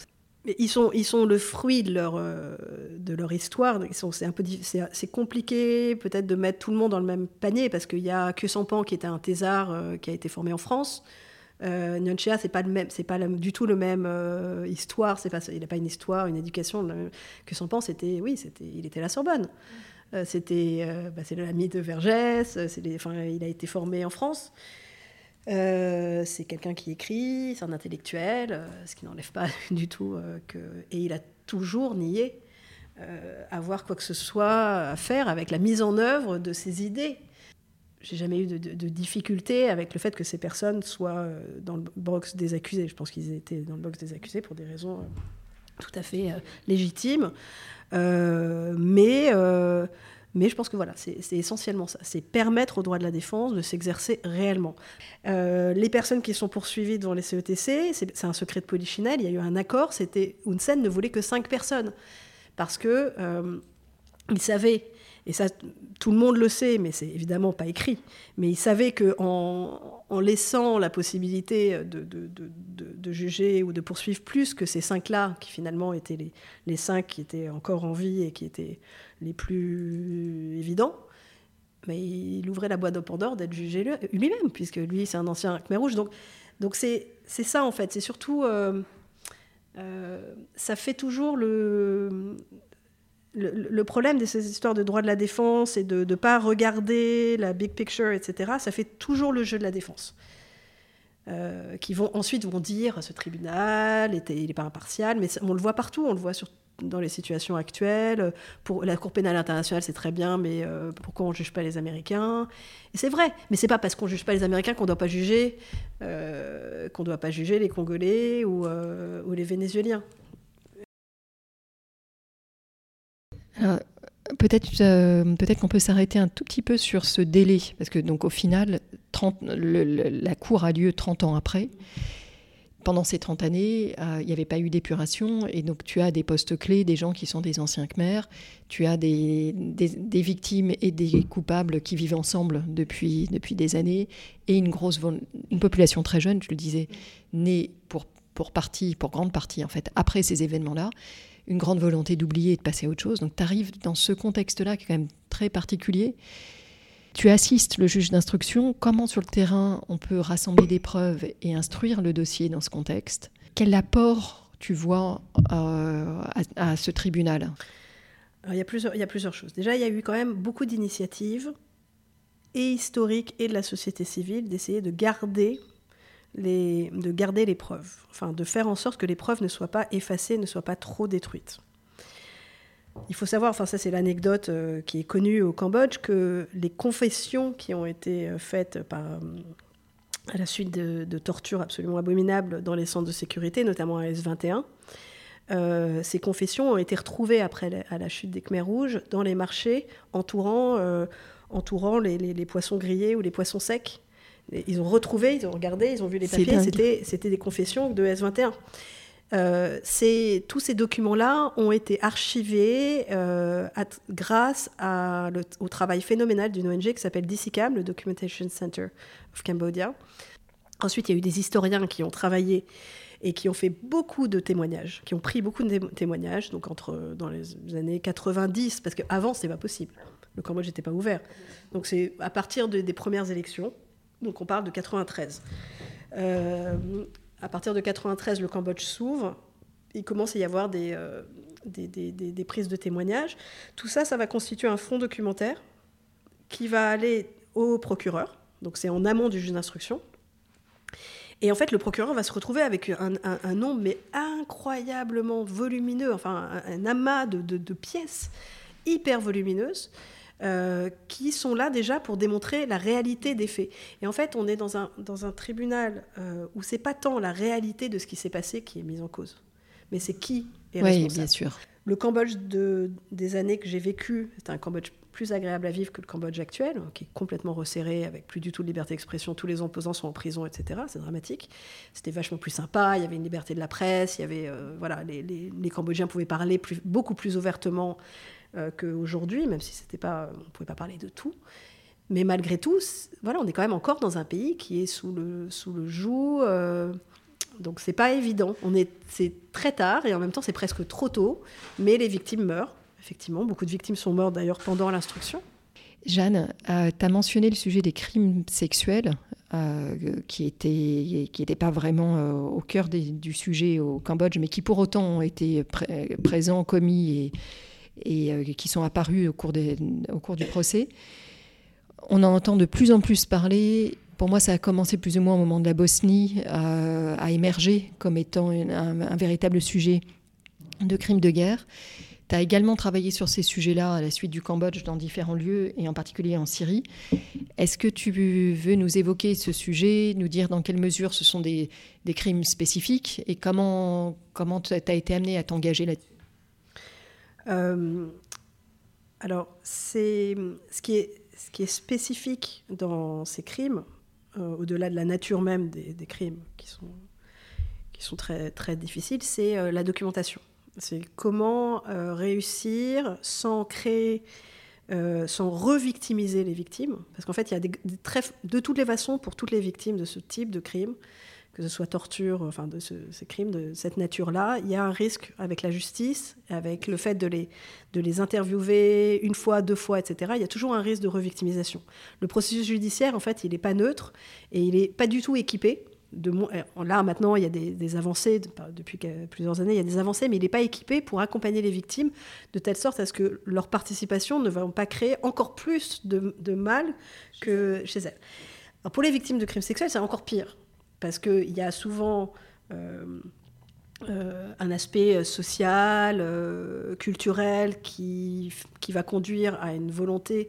S2: Ils sont, ils sont le fruit de leur, euh, de leur histoire. C'est un peu, c'est compliqué peut-être de mettre tout le monde dans le même panier parce qu'il y a que Sampan qui était un thésard euh, qui a été formé en France. Euh, Nyonchea, c'est pas le même, c'est pas du tout le même euh, histoire. C'est pas, il n'a pas une histoire, une éducation que Sampan. C'était, oui, c'était, il était à la Sorbonne. c'était, bah, c'est l'ami de Vergès. Enfin, il a été formé en France. Euh, c'est quelqu'un qui écrit, c'est un intellectuel, euh, ce qui n'enlève pas *laughs* du tout euh, que. Et il a toujours nié avoir quoi que ce soit à faire avec la mise en œuvre de ces idées. J'ai jamais eu de, de, difficulté avec le fait que ces personnes soient dans le box des accusés. Je pense qu'ils étaient dans le box des accusés pour des raisons tout à fait légitimes. mais mais je pense que voilà, c'est essentiellement ça. C'est permettre aux droits de la défense de s'exercer réellement. Euh, les personnes qui sont poursuivies devant les CETC, c'est un secret de polichinelle. Il y a eu un accord. C'était Unsen ne voulait que cinq personnes parce que euh, il savait et ça tout le monde le sait, mais c'est évidemment pas écrit, mais il savait qu'en en, laissant la possibilité de, juger ou de poursuivre plus que ces cinq-là, qui finalement étaient les, cinq qui étaient encore en vie et qui étaient les plus évidents, mais il ouvrait la boîte de Pandore d'être jugé lui-même, puisque lui, c'est un ancien Khmer Rouge. Donc, donc c'est, c'est ça, en fait. C'est surtout... Euh, euh, ça fait toujours le, le, problème de ces histoires de droit de la défense et de ne pas regarder la big picture, etc., ça fait toujours le jeu de la défense. Euh, qui vont ensuite vont dire ce tribunal était, il n'est pas impartial, mais on le voit partout, on le voit dans les situations actuelles. Pour la Cour pénale internationale, c'est très bien, mais euh, pourquoi on ne juge pas les Américains? Et c'est vrai, mais c'est pas parce qu'on ne juge pas les Américains qu'on ne doit pas juger euh, qu'on doit pas juger les Congolais ou les Vénézuéliens.
S1: Peut-être euh, peut-être qu'on peut s'arrêter un tout petit peu sur ce délai, parce que donc au final, 30, la cour a lieu 30 ans après. Pendant ces 30 années, euh, il n'y avait pas eu d'épuration, et donc tu as des postes clés, des gens qui sont des anciens Khmer, tu as des, des, victimes et des coupables qui vivent ensemble depuis, depuis des années, et une grosse une population très jeune, je le disais, née pour, pour partie, pour grande partie en fait, après ces événements-là, une grande volonté d'oublier et de passer à autre chose. Donc tu arrives dans ce contexte-là qui est quand même très particulier. Tu assistes le juge d'instruction. Comment sur le terrain on peut rassembler des preuves et instruire le dossier dans ce contexte? Quel apport tu vois euh, à, ce tribunal?
S2: Il, y a plusieurs, il y a plusieurs choses. Déjà, il y a eu quand même beaucoup d'initiatives et historiques et de la société civile d'essayer de garder de garder les preuves, enfin de faire en sorte que les preuves ne soient pas effacées, ne soient pas trop détruites. Il faut savoir, enfin ça c'est l'anecdote euh, qui est connue au Cambodge, que les confessions qui ont été euh, faites euh, à la suite de, tortures absolument abominables dans les centres de sécurité, notamment à S21, ces confessions ont été retrouvées après à la chute des Khmers rouges dans les marchés entourant, entourant les, poissons grillés ou les poissons secs ils ont retrouvé, ils ont regardé, ils ont vu les papiers, c'était, c'était des confessions de S21. Euh, tous ces documents-là ont été archivés euh, grâce à au travail phénoménal d'une ONG qui s'appelle DCCAM, le Documentation Center of Cambodia. Ensuite, il y a eu des historiens qui ont travaillé et qui ont fait beaucoup de témoignages, qui ont pris beaucoup de témoignages, donc entre dans les années 90, parce qu'avant, ce n'était pas possible. Le Cambodge n'était pas ouvert. Donc c'est à partir des premières élections, donc on parle de 93. Euh, à partir de 93, le Cambodge s'ouvre. Il commence à y avoir euh, des, prises de témoignages. Tout ça, ça va constituer un fonds documentaire qui va aller au procureur. Donc c'est en amont du juge d'instruction. Et en fait, le procureur va se retrouver avec un, nombre mais incroyablement volumineux, enfin un, amas de, de, pièces hyper volumineuses. Euh, qui sont là déjà pour démontrer la réalité des faits. Et en fait, on est dans un, dans un tribunal euh, où c'est pas tant la réalité de ce qui s'est passé qui est mise en cause, mais c'est qui est responsable.
S1: Oui, bien sûr.
S2: Le Cambodge de, des années que j'ai vécu, c'est un Cambodge plus agréable à vivre que le Cambodge actuel, hein, qui est complètement resserré, avec plus du tout de liberté d'expression, tous les opposants sont en prison, etc. C'est dramatique. C'était vachement plus sympa, il y avait une liberté de la presse, il y avait, euh, voilà, les, les, les, Cambodgiens pouvaient parler plus, beaucoup plus ouvertement qu'aujourd'hui, même si c'était pas, on ne pouvait pas parler de tout. Mais malgré tout, voilà, on est quand même encore dans un pays qui est sous le, sous le joug. Euh, donc c'est pas évident. On est, c'est très tard et en même temps c'est presque trop tôt. Mais les victimes meurent. Effectivement, beaucoup de victimes sont mortes d'ailleurs pendant l'instruction.
S1: Jeanne, euh, tu as mentionné le sujet des crimes sexuels, qui n'était qui pas vraiment au cœur du sujet au Cambodge, mais qui pour autant ont été présents, commis et, et euh, qui sont apparus au cours, du procès. On en entend de plus en plus parler. Pour moi, ça a commencé plus ou moins au moment de la Bosnie à, émerger comme étant un, véritable sujet de crimes de guerre. Tu as également travaillé sur ces sujets-là à la suite du Cambodge dans différents lieux et en particulier en Syrie. Est-ce que tu veux nous évoquer ce sujet, nous dire dans quelle mesure ce sont des, crimes spécifiques et comment tu as été amené à t'engager là-dessus?
S2: euh, Alors, c'est ce qui est spécifique dans ces crimes, euh, au-delà de la nature même des, crimes qui sont très difficiles, c'est euh, la documentation. C'est comment euh, réussir sans créer, euh, sans revictimiser les victimes. Parce qu'en fait, il y a de toutes les façons, pour toutes les victimes de ce type de crime, que ce soit torture, enfin de ce, ces crimes de cette nature-là, il y a un risque avec la justice, avec le fait de les, de les interviewer une fois, deux fois, etc. Il y a toujours un risque de revictimisation. Le processus judiciaire, en fait, il n'est pas neutre et il n'est pas du tout équipé euh, là maintenant il y a des, avancées depuis plusieurs années il y a des avancées mais il n'est pas équipé pour accompagner les victimes de telle sorte à ce que leur participation ne va pas créer encore plus de, mal que chez elles. pour les victimes de crimes sexuels c'est encore pire parce qu'il y a souvent euh, euh, un aspect social, culturel qui, qui, va conduire à une volonté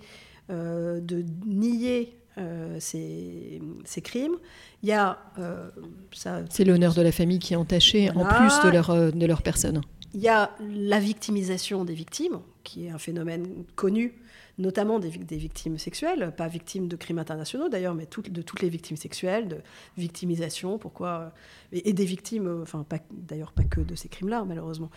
S2: de nier ces, ces, crimes. Il y a.
S1: Euh, c'est l'honneur de la famille qui est entaché en plus de leur, euh, de leur personne.
S2: Il y a la victimisation des victimes, qui est un phénomène connu, notamment des, victimes sexuelles, pas victimes de crimes internationaux d'ailleurs, mais de toutes les victimes sexuelles, de victimisation, pourquoi. Et, des victimes, enfin, d'ailleurs, pas que de ces crimes-là, malheureusement.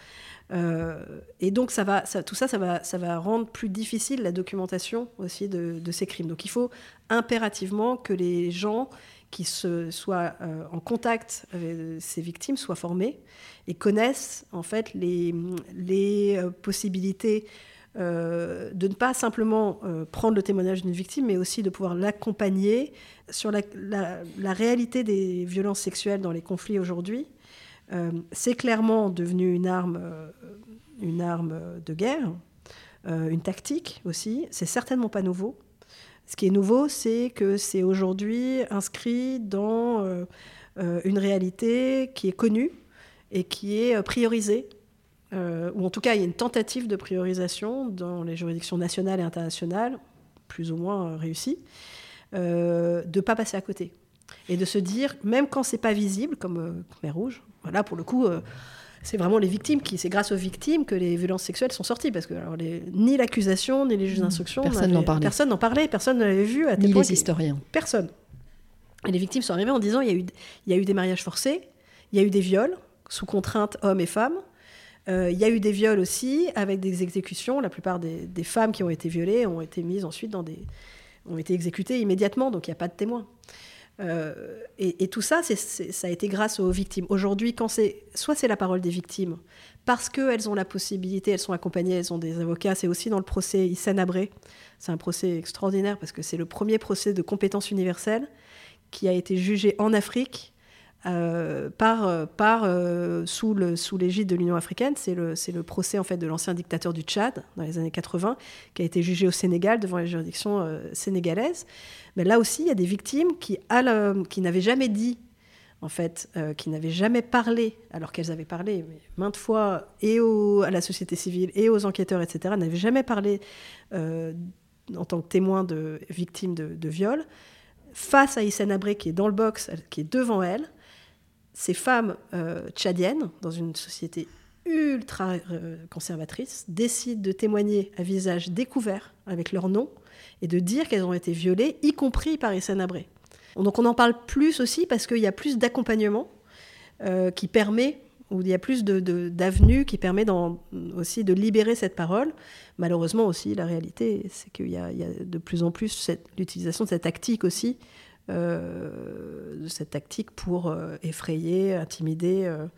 S2: Euh, et donc, ça va, ça, tout ça, ça va, ça va rendre plus difficile la documentation aussi de, ces crimes. Donc, il faut impérativement que les gens qui se, soient euh, en contact avec ces victimes soient formés et connaissent en fait les, les euh, possibilités euh, de ne pas simplement prendre le témoignage d'une victime, mais aussi de pouvoir l'accompagner sur la, réalité des violences sexuelles dans les conflits aujourd'hui. c'est clairement devenu une arme, une arme de guerre, une tactique aussi. C'est certainement pas nouveau. Ce qui est nouveau, c'est que c'est aujourd'hui inscrit dans euh, euh, une réalité qui est connue et qui est euh, ou en tout cas il y a une tentative de priorisation dans les juridictions nationales et internationales, plus ou moins réussie, de ne pas passer à côté. Et de se dire, même quand c'est pas visible, comme Mer Rouge, voilà, pour le coup, c'est vraiment les victimes qui, c'est grâce aux victimes que les violences sexuelles sont sorties parce que alors, ni l'accusation ni les juges mmh. d'instruction,
S1: personne n'en parlait,
S2: personne n'en parlait, personne ne l'avait vu
S1: à ni les historiens,
S2: personne. Et les victimes sont arrivées en disant il y a eu, il y a eu des mariages forcés, il y a eu des viols sous contrainte hommes et femmes. Euh, il y a eu des viols aussi avec des exécutions. La plupart des, femmes qui ont été violées ont été mises ont été exécutées immédiatement, donc il n'y a pas de témoins. Euh, et, tout ça, ça a été grâce aux victimes. Aujourd'hui, quand c'est soit c'est la parole des victimes, parce qu'elles ont la possibilité, elles sont accompagnées, elles ont des avocats. C'est aussi dans le procès Hissène Abré. C'est un procès extraordinaire parce que c'est le premier procès de compétence universelle qui a été jugé en Afrique euh, par, euh, euh, sous, l'égide de l'Union africaine. C'est le, procès en fait de l'ancien dictateur du Tchad dans les années 80 qui a été jugé au Sénégal devant les juridictions sénégalaises. Mais là aussi, il y a des victimes qui, n'avaient jamais dit, en fait, qui n'avaient jamais parlé, alors qu'elles avaient parlé maintes fois et à la société civile et aux enquêteurs, etc., n'avaient jamais parlé en tant que témoins de victimes de, de viol face à Hissène Abré qui est dans le box, qui est devant elle, ces femmes euh, tchadiennes, dans une société ultra euh, conservatrice, décident de témoigner à visage découvert avec leur nom et de dire qu'elles ont été violées, y compris par Hissène Abré. Donc on en parle plus aussi parce qu'il y a plus d'accompagnement euh, qui permet, ou il y a plus d'avenues qui permet aussi de libérer cette parole. Malheureusement aussi, la réalité, c'est qu'il y, a de plus en plus l'utilisation de cette tactique aussi de cette tactique pour euh, effrayer, intimider euh,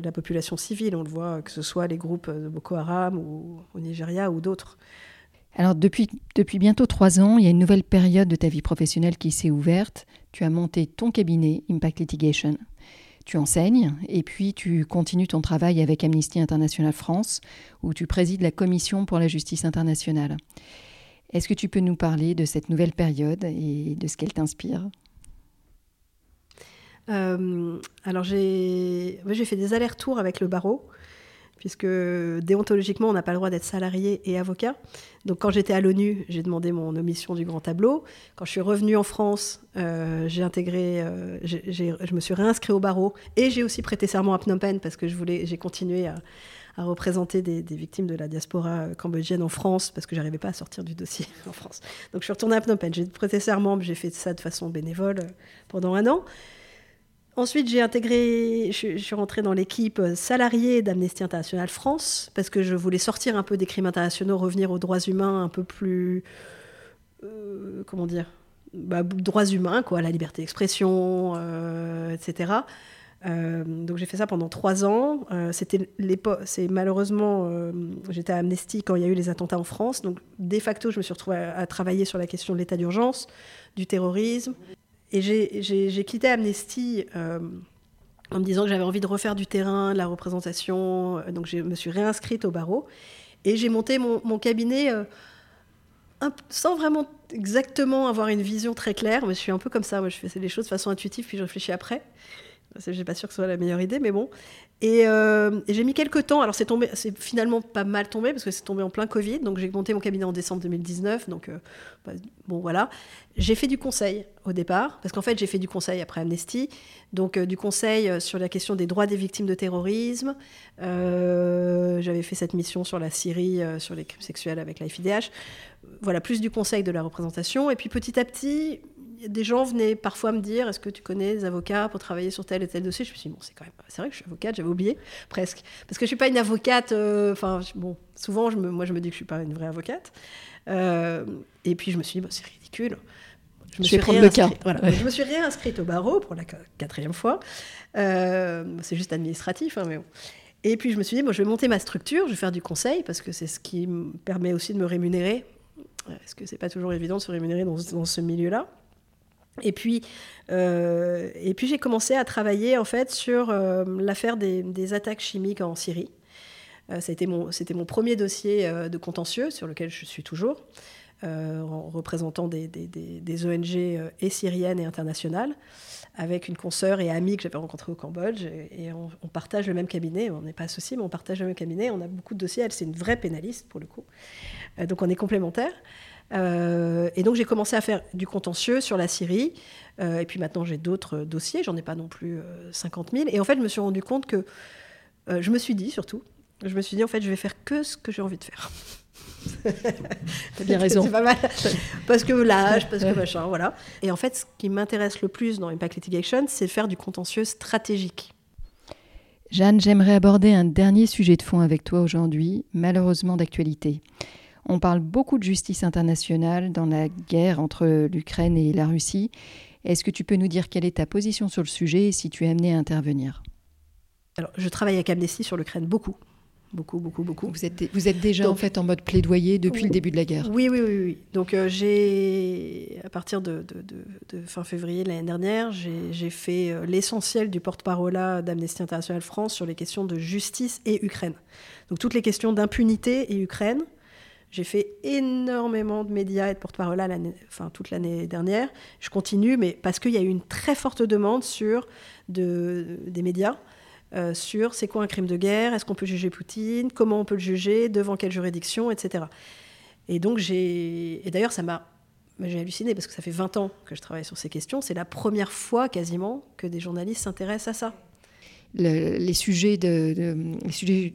S2: la population civile. On le voit, que ce soit les groupes de Boko Haram ou au Nigeria ou d'autres.
S1: Alors depuis, depuis bientôt trois ans, il y a une nouvelle période de ta vie professionnelle qui s'est ouverte. Tu as monté ton cabinet Impact Litigation. Tu enseignes et puis tu continues ton travail avec Amnesty International France, où tu présides la commission pour la justice internationale. Est-ce que tu peux nous parler de cette nouvelle période et de ce qu'elle t'inspire?
S2: Euh, Alors j'ai fait des allers-retours avec le barreau, puisque déontologiquement, on n'a pas le droit d'être salarié et avocat. Donc quand j'étais à l'ONU, j'ai demandé mon omission du grand tableau. Quand je suis revenue en France, euh, intégré, euh, je me suis réinscrit au barreau et j'ai aussi prêté serment à Phnom Penh parce que j'ai continué à, représenter des, victimes de la diaspora cambodgienne en France parce que j'arrivais pas à sortir du dossier *laughs* en France. Donc je suis retournée à Phnom Penh, j'ai prêté serment, j'ai fait ça de façon bénévole pendant un an. Ensuite, j'ai intégré, je, suis rentrée dans l'équipe salariée d'Amnesty International France parce que je voulais sortir un peu des crimes internationaux, revenir aux droits humains un peu plus, euh, comment dire, bah, droits humains, quoi, la liberté d'expression, euh, etc. Euh, donc j'ai fait ça pendant trois ans. c'était c'est malheureusement, j'étais à Amnesty quand il y a eu les attentats en France. Donc de facto, je me suis retrouvée à travailler sur la question de l'état d'urgence, du terrorisme. Et j'ai quitté Amnesty euh, en me disant que j'avais envie de refaire du terrain, de la représentation. Donc je me suis réinscrite au barreau. Et j'ai monté mon, cabinet euh, sans vraiment exactement avoir une vision très claire. Mais je suis un peu comme ça. Moi, je fais les choses de façon intuitive, puis je réfléchis après. Je n'ai pas sûr que ce soit la meilleure idée, mais bon. Euh, et, j'ai mis quelques temps. Alors, c'est tombé, c'est finalement pas mal tombé parce que c'est tombé en plein Covid. Donc, j'ai monté mon cabinet en décembre 2019. Donc, euh, bah, bon, voilà. J'ai fait du conseil au départ parce qu'en fait, j'ai fait du conseil après Amnesty. Donc, euh, du conseil sur la question des droits des victimes de terrorisme. J'avais fait cette mission sur la Syrie, sur les crimes sexuels avec la FIDH. Voilà, plus du conseil de la représentation. Et puis, petit à petit, des gens venaient parfois me dire est-ce que tu connais des avocats pour travailler sur tel et tel dossier? Je me suis dit bon, c'est quand même c'est vrai que je suis avocate, j'avais oublié presque parce que je suis pas une avocate. Euh, enfin bon, souvent je me, moi je me dis que je suis pas une vraie avocate. Euh, et puis je me suis dit c'est ridicule.
S1: Je me, suis prendre le cas.
S2: je me suis réinscrite au barreau pour la quatrième fois. Euh, c'est juste administratif, hein, mais bon. Et puis je me suis dit, je vais monter ma structure, je vais faire du conseil, parce que c'est ce qui me permet aussi de me rémunérer. Parce que c'est pas toujours évident de se rémunérer dans, dans ce milieu-là? Et puis, euh, et puis j'ai commencé à travailler en fait sur euh, l'affaire des, attaques chimiques en Syrie. Euh, c'était mon, mon, premier dossier de contentieux sur lequel je suis toujours, en représentant des, des, ONG et syriennes et internationales, avec une consoeur et amie que j'avais rencontrée au Cambodge. Et, on, on, partage le même cabinet. On n'est pas associés, mais on partage le même cabinet. On a beaucoup de dossiers. Elle, c'est une vraie pénaliste pour le coup. donc on est complémentaires. Euh, et donc j'ai commencé à faire du contentieux sur la Syrie. Euh, et puis maintenant j'ai d'autres dossiers, j'en ai pas non plus 50 euh, 000. Et en fait je me suis rendu compte que, je me suis dit surtout, je me suis dit en fait je vais faire que ce que j'ai envie de faire.
S1: T'as bien *laughs* raison.
S2: C'est pas mal. Parce que l'âge, parce que machin, voilà. Et en fait ce qui m'intéresse le plus dans Impact Litigation, c'est faire du contentieux stratégique.
S1: Jeanne, j'aimerais aborder un dernier sujet de fond avec toi aujourd'hui, malheureusement d'actualité. On parle beaucoup de justice internationale dans la guerre entre l'Ukraine et la Russie. Est-ce que tu peux nous dire quelle est ta position sur le sujet et si tu es amené à intervenir?
S2: Alors, je travaille avec Amnesty sur l'Ukraine beaucoup. Beaucoup, beaucoup, beaucoup.
S1: Vous êtes, vous êtes déjà en fait en mode plaidoyer depuis le début de la guerre
S2: Oui, oui, oui. oui. Donc euh, j'ai, à partir de, fin février l'année dernière, j'ai fait euh, l'essentiel du porte-parole d'Amnesty International France sur les questions de justice et Ukraine. Donc toutes les questions d'impunité et Ukraine, j'ai fait énormément de médias et de porte-parole enfin, toute l'année dernière. Je continue, mais parce qu'il y a eu une très forte demande sur de, des médias. Euh, sur c'est quoi un crime de guerre, est-ce qu'on peut juger Poutine, comment on peut le juger, devant quelle juridiction, etc. Et donc j'ai... Et d'ailleurs ça m'a... J'ai halluciné parce que ça fait 20 ans que je travaille sur ces questions. C'est la première fois quasiment que des journalistes s'intéressent à ça
S1: les, sujets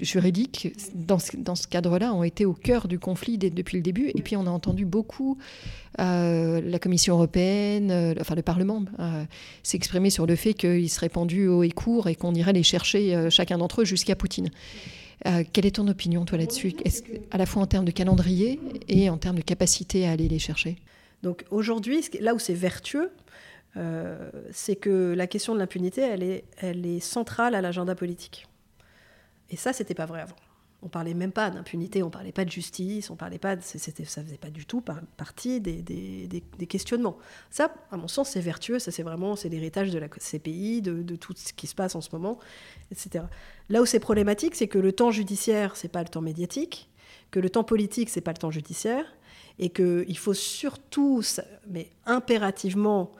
S1: juridiques dans ce, dans ce cadre-là ont été au cœur du conflit depuis le début. Et puis on a entendu beaucoup euh, la Commission européenne, euh, enfin le Parlement, euh, s'exprimer sur le fait qu'ils seraient pendus haut et court et qu'on irait les chercher chacun d'entre eux jusqu'à Poutine. quelle est ton opinion, toi, là-dessus? À la fois en termes de calendrier et en termes de capacité à aller les chercher?
S2: Donc aujourd'hui, là où c'est vertueux, euh, c'est que la question de l'impunité, elle est, elle est centrale à l'agenda politique. Et ça, c'était pas vrai avant. On parlait même pas d'impunité, on parlait pas de justice, on parlait pas, de, c'était, ça faisait pas du tout partie des, des, questionnements. Ça, à mon sens, c'est vertueux. Ça, c'est vraiment, c'est l'héritage de la CPI, de, de, tout ce qui se passe en ce moment, etc. Là où c'est problématique, c'est que le temps judiciaire, c'est pas le temps médiatique, que le temps politique, c'est pas le temps judiciaire, et qu'il faut surtout, mais impérativement,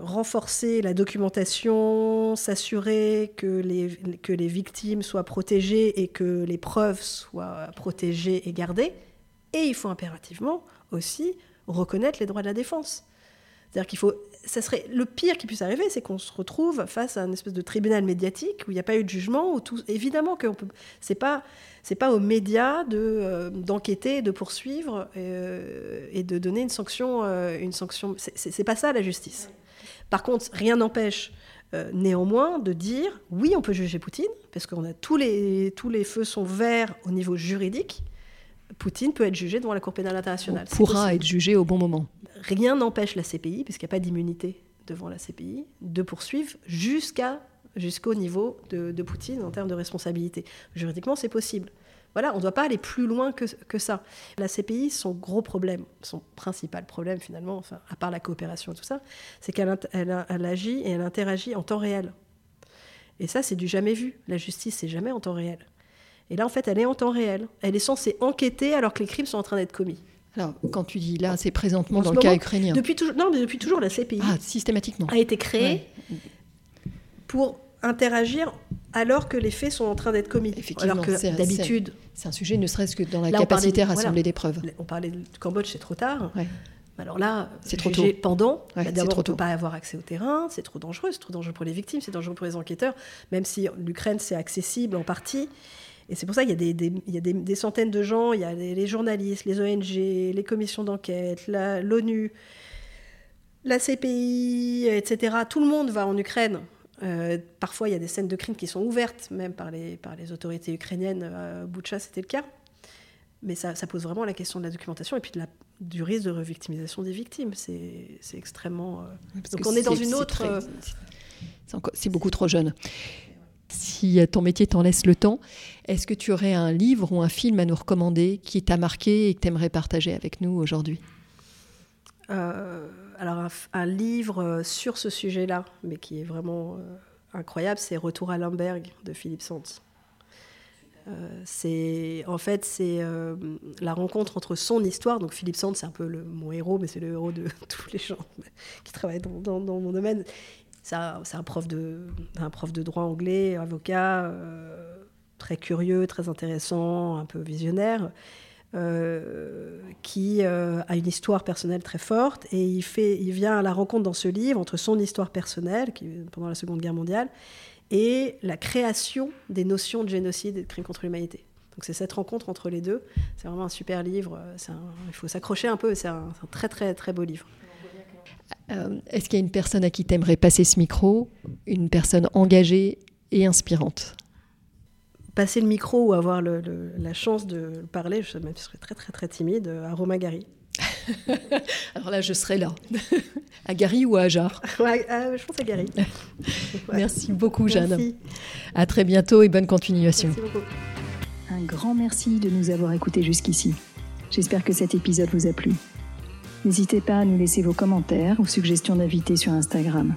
S2: renforcer la documentation, s'assurer que les, que les victimes soient protégées et que les preuves soient protégées et gardées. Et il faut impérativement aussi reconnaître les droits de la défense. C'est-à-dire qu'il faut. Ça serait le pire qui puisse arriver, c'est qu'on se retrouve face à un espèce de tribunal médiatique où il n'y a pas eu de jugement. Où tout, évidemment que peut. C'est pas. C'est pas aux médias de euh, d'enquêter, de poursuivre euh, et de donner une sanction. Euh, une sanction. C'est pas ça la justice. Par contre, rien n'empêche. néanmoins, de dire oui, on peut juger Poutine, parce qu'on a tous les, tous les feux sont verts au niveau juridique. Poutine peut être jugé devant la Cour pénale internationale.
S1: On pourra être jugé au bon moment.
S2: Rien n'empêche la CPI, puisqu'il n'y a pas d'immunité devant la CPI, de poursuivre jusqu'à jusqu'au niveau de, Poutine en termes de responsabilité. Juridiquement, c'est possible. Voilà, on ne doit pas aller plus loin que, que, ça. La CPI, son gros problème, son principal problème finalement, enfin, à part la coopération et tout ça, c'est qu'elle elle, elle agit et elle interagit en temps réel. Et ça, c'est du jamais vu. La justice, c'est jamais en temps réel. Et là, en fait, elle est en temps réel. Elle est censée enquêter alors que les crimes sont en train d'être commis.
S1: Alors, quand tu dis là, c'est présentement dans le cas ukrainien.
S2: Depuis toujours, non, mais depuis toujours, la CPI
S1: ah, systématiquement.
S2: a été créée pour interagir alors que les faits sont en train d'être commis.
S1: Effectivement,
S2: alors que d'habitude,
S1: c'est un sujet ne serait-ce que dans la capacité à rassembler des preuves.
S2: On parlait du Cambodge, c'est trop tard. Alors là,
S1: c'est trop tôt.
S2: Pendant, bah, d'abord, on ne peut pas avoir accès au terrain, c'est trop dangereux, c'est trop dangereux pour les victimes, c'est dangereux pour les enquêteurs, même si l'Ukraine, c'est accessible en partie. Et c'est pour ça qu'il y a, des, il y a des, centaines de gens, il y a les, journalistes, les ONG, les commissions d'enquête, l'ONU, la, CPI, etc. Tout le monde va en Ukraine. Euh, parfois, il y a des scènes de crimes qui sont ouvertes, même par les, par les autorités ukrainiennes. À Boucha, c'était le cas. Mais ça, ça, pose vraiment la question de la documentation et puis de la, du risque de revictimisation des victimes. C'est extrêmement. Euh, donc on est dans une autre. Euh,
S1: c'est beaucoup trop jeune si ton métier t'en laisse le temps, est-ce que tu aurais un livre ou un film à nous recommander qui t'a marqué et que tu aimerais partager avec nous aujourd'hui?
S2: Euh, Alors, un, livre sur ce sujet-là, mais qui est vraiment euh, incroyable, c'est Retour à Lemberg de Philippe. Euh, c'est en fait c'est la rencontre entre son histoire. Donc Philippe Sands, c'est un peu le, mon héros, mais c'est le héros de *laughs* tous les gens qui travaillent dans mon domaine. C'est un, prof de, un prof de droit anglais, avocat, euh, très curieux, très intéressant, un peu visionnaire, euh, qui euh, a une histoire personnelle très forte. Et il, fait, il vient à la rencontre dans ce livre entre son histoire personnelle, qui, pendant la Seconde Guerre mondiale, et la création des notions de génocide et de crime contre l'humanité. Donc c'est cette rencontre entre les deux. C'est vraiment un super livre. il faut s'accrocher un peu. C'est un, très très très beau livre.
S1: Euh, est-ce qu'il y a une personne à qui tu aimerais passer ce micro? Une personne engagée et inspirante?
S2: Passer le micro ou avoir la chance de parler, je, serais très très très timide, à Romain Gary. *laughs*
S1: Alors là, je serais là. à Gary ou à Ajar?
S2: Je pense à Gary. *laughs*
S1: Merci beaucoup, Jeanne. Merci. À très bientôt et bonne continuation.
S2: Merci beaucoup.
S1: Un grand merci de nous avoir écoutés jusqu'ici. J'espère que cet épisode vous a plu. N'hésitez pas à nous laisser vos commentaires ou suggestions d'invités sur Instagram.